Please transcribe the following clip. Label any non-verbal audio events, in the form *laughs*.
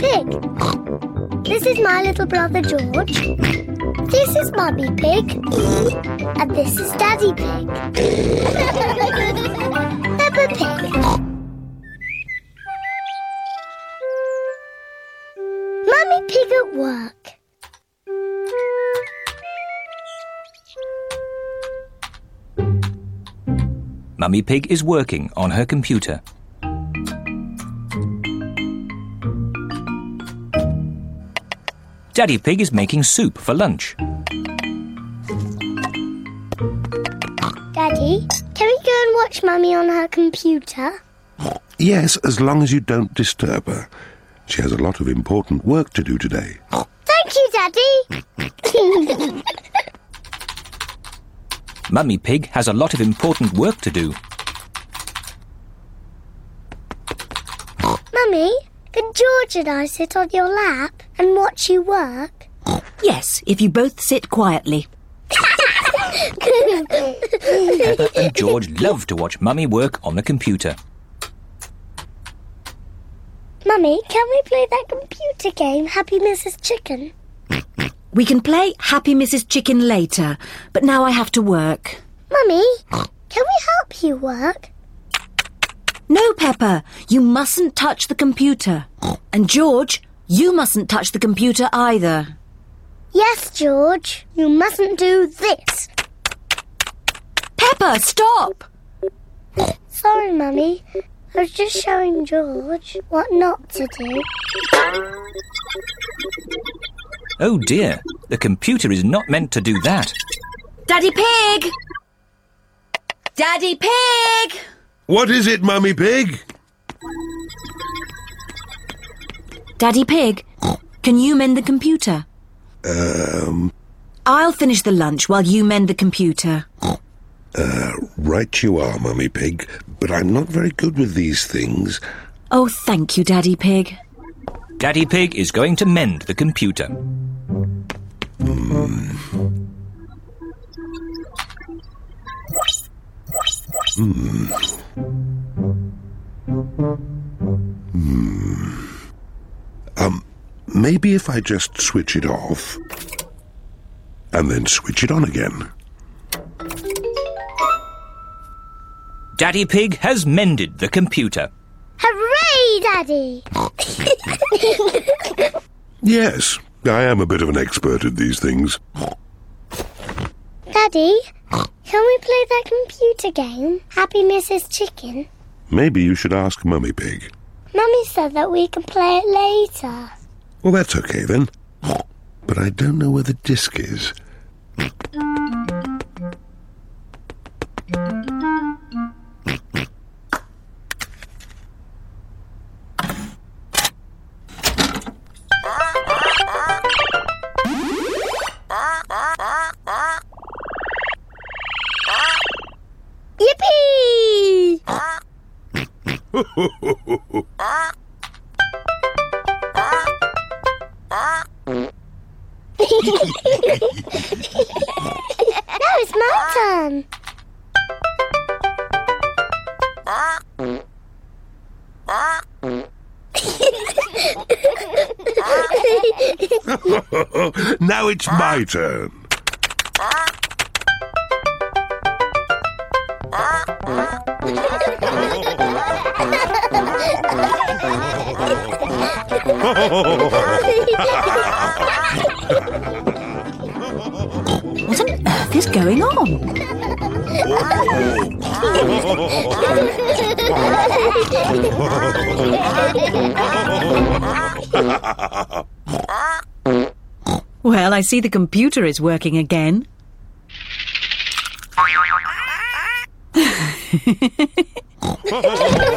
Pig. This is my little brother George. This is Mummy Pig. And this is Daddy Pig. *laughs* Peppa Pig. Mummy Pig at work. Mummy Pig is working on her computer. Daddy Pig is making soup for lunch. Daddy, can we go and watch Mummy on her computer? Yes, as long as you don't disturb her. She has a lot of important work to do today. Thank you, Daddy. *laughs* Mummy Pig has a lot of important work to do. Mummy, can George and I sit on your lap and watch you work? Yes, if you both sit quietly. Peppa and George love to watch Mummy work on the computer. Mummy, can we play that computer game, Happy Mrs. Chicken? We can play Happy Mrs. Chicken later, but now I have to work. Mummy, can we help you work? No, Peppa, you mustn't touch the computer. And George, you mustn't touch the computer either. Yes, George. You mustn't do this. Peppa, stop! Sorry, Mummy. I was just showing George what not to do. Oh dear, the computer is not meant to do that. Daddy Pig! Daddy Pig! What is it, Mummy Pig? Daddy Pig, can you mend the computer? Um, I'll finish the lunch while you mend the computer. Uh, right you are, Mummy Pig, but I'm not very good with these things. Oh, thank you, Daddy Pig. Daddy Pig is going to mend the computer. Hmm. Um, maybe if I just switch it off and then switch it on again. Daddy Pig has mended the computer. Hooray, Daddy! *laughs* Yes, I am a bit of an expert at these things. Daddy, can we play that computer game, Happy Mrs. Chicken? Maybe you should ask Mummy Pig. Mummy said that we can play it later. Well, that's okay then. But I don't know where the disc is. *laughs* now it's my turn. now it's my turn. *laughs* What on earth is going on? Well, I see the computer is working again. *laughs*